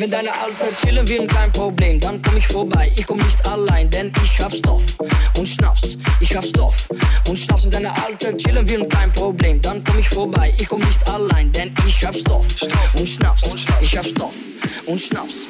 Wenn deine Outfits chillen will kein Problem, dann komm ich vorbei. Ich Chillen wir kein Problem, dann komm ich vorbei. Ich komm nicht allein, denn ich hab Stoff und Schnaps. Ich hab Stoff und Schnaps.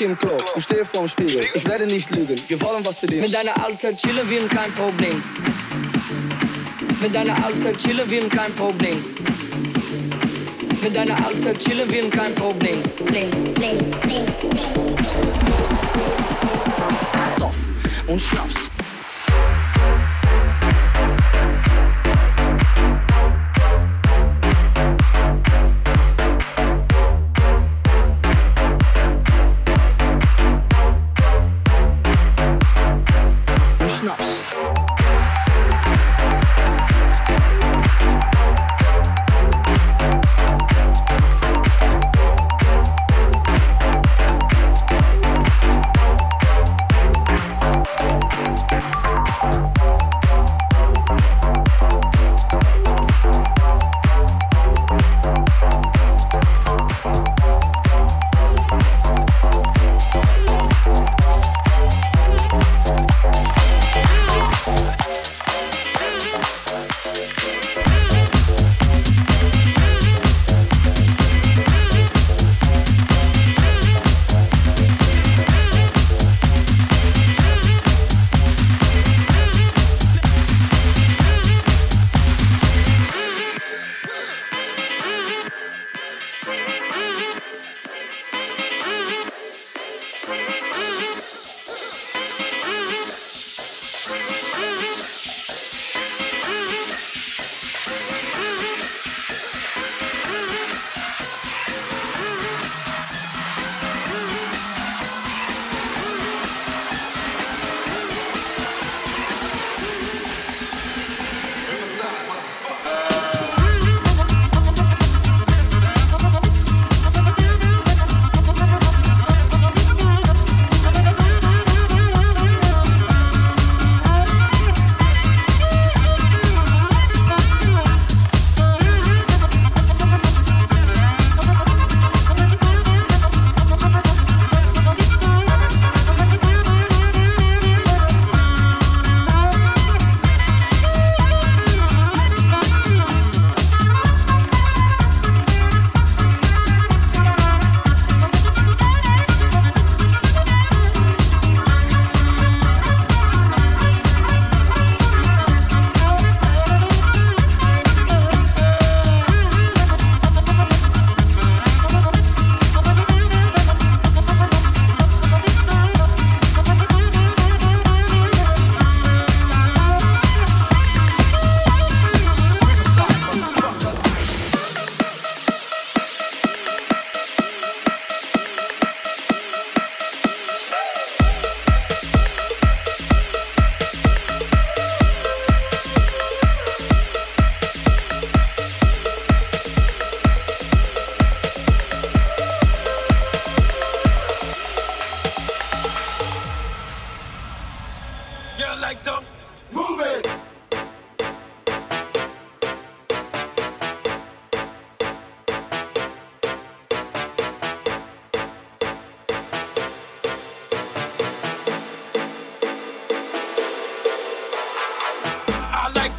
Ich im Klo und stehe vorm Spiegel. Ich werde nicht lügen, wir wollen was für dich. Mit deiner Alten chillen wir kein Problem. Mit deiner Alten chillen wir kein Problem. Mit deiner Alten chillen wir kein Problem. Bling, bling, bling, Stoff und Schnaps.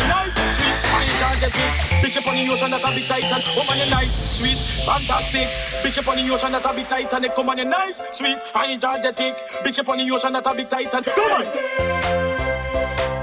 you nice, sweet, woman you target it. Bitch upon the ocean that a bit titan. Woman you nice, sweet, fantastic. Bitch upon the ocean that a tight and Come on you nice, sweet, and you target it. Bitch upon the ocean that a tight and Come on.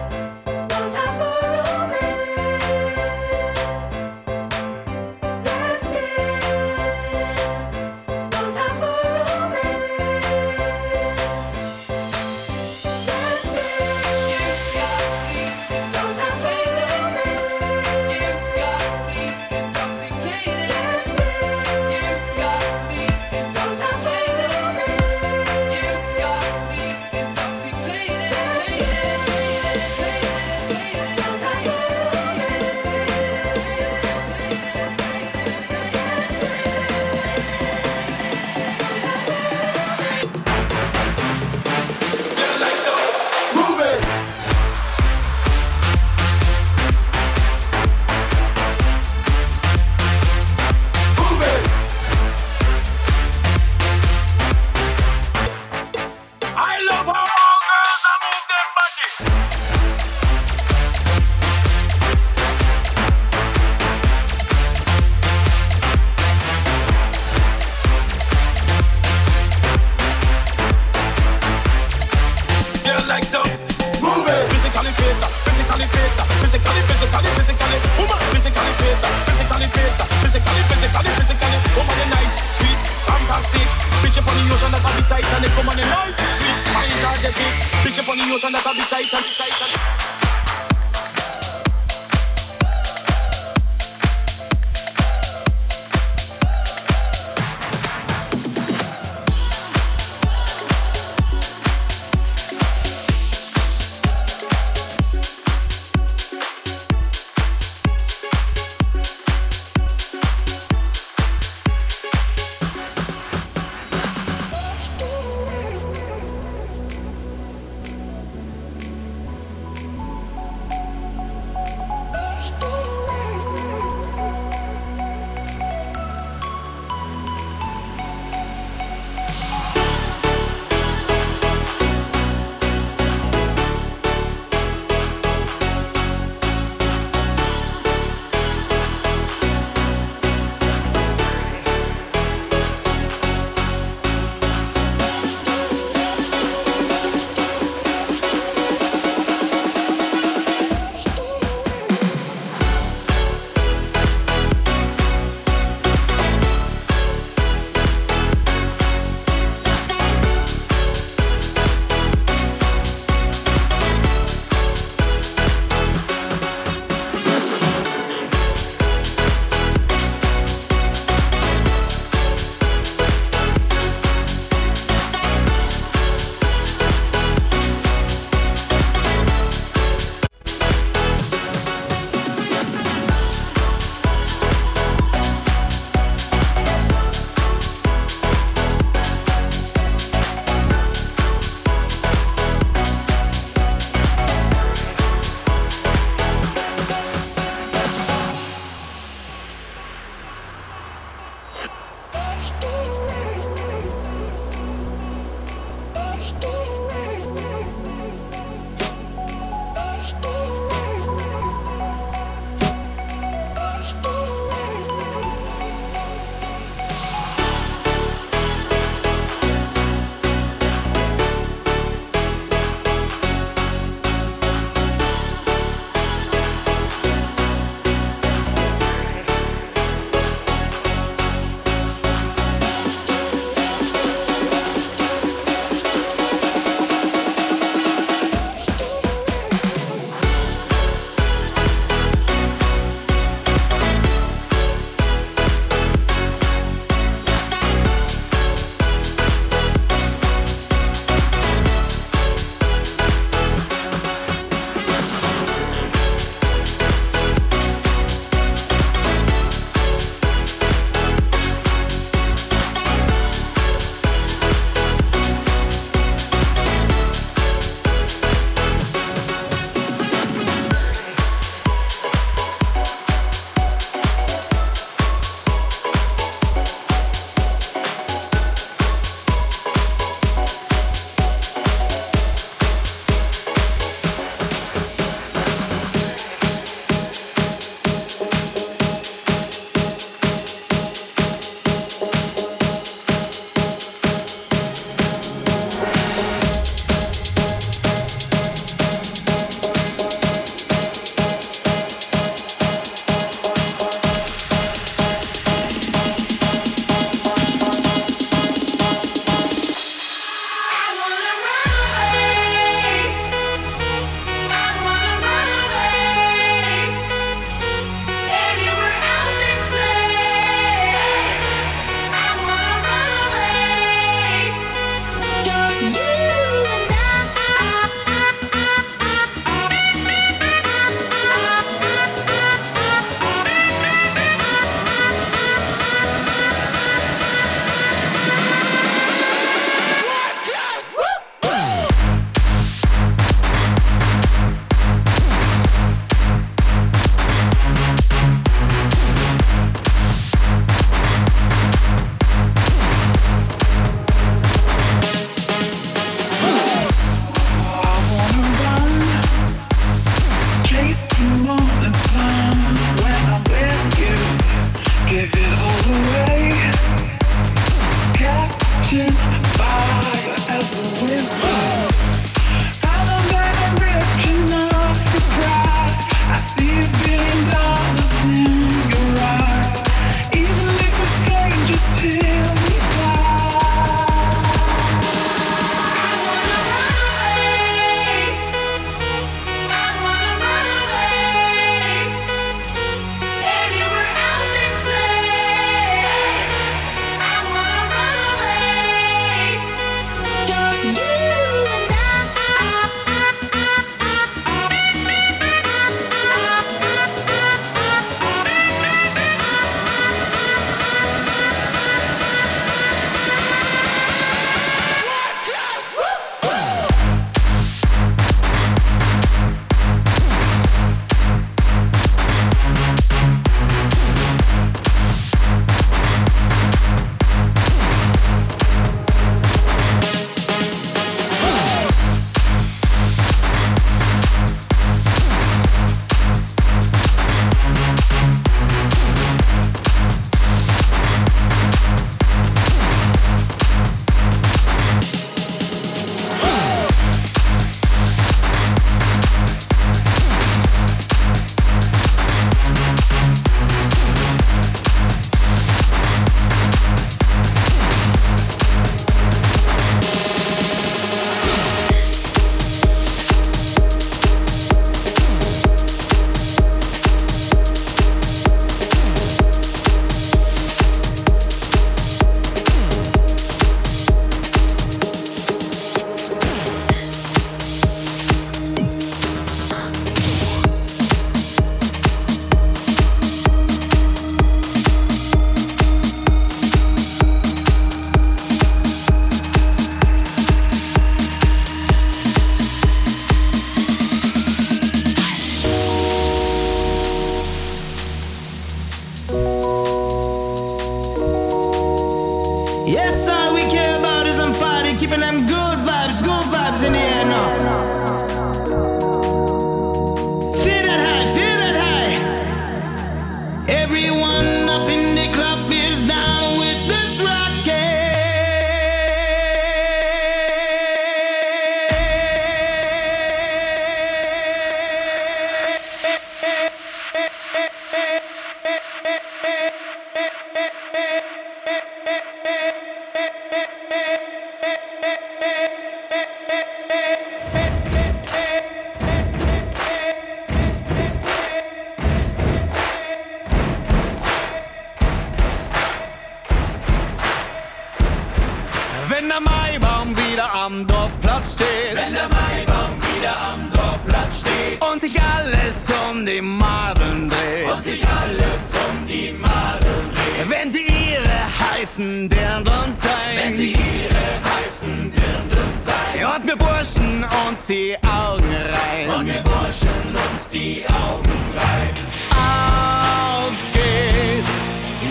Maibaum wieder am Dorfplatz steht. Wenn der Maibaum wieder am Dorfplatz steht. Und sich alles um die Madeln dreht. Und sich alles um die Madeln dreht. Wenn sie ihre heißen Dirndeln zeigen. Wenn sie ihre heißen Dirndeln zeigen. Und wir Burschen uns die Augen rein. Und wir Burschen uns die Augen rein. Auf geht's,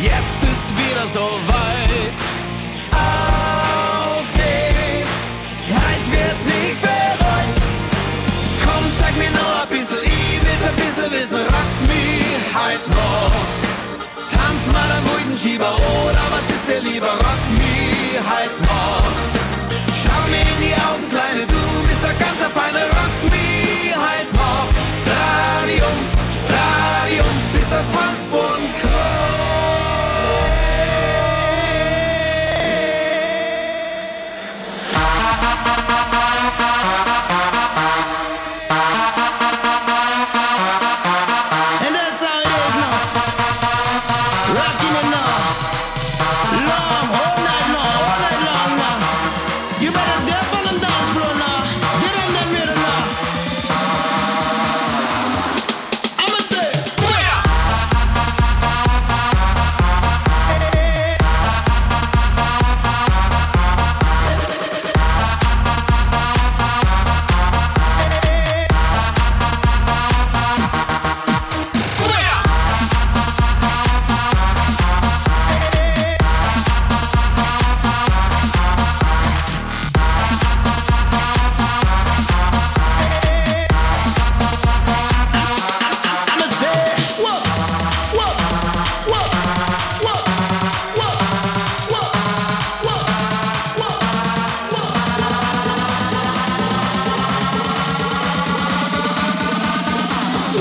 jetzt ist wieder so weit. wissen, Rock me halt noch. Tanz mal am ruhigen Schieber oder was ist dir lieber? Rock me halt noch. Schau mir in die Augen, Kleine, du bist der ganz feine Rock me halt noch. Radio, Radio, bis der Tanzboden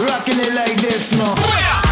rocking it like this, no.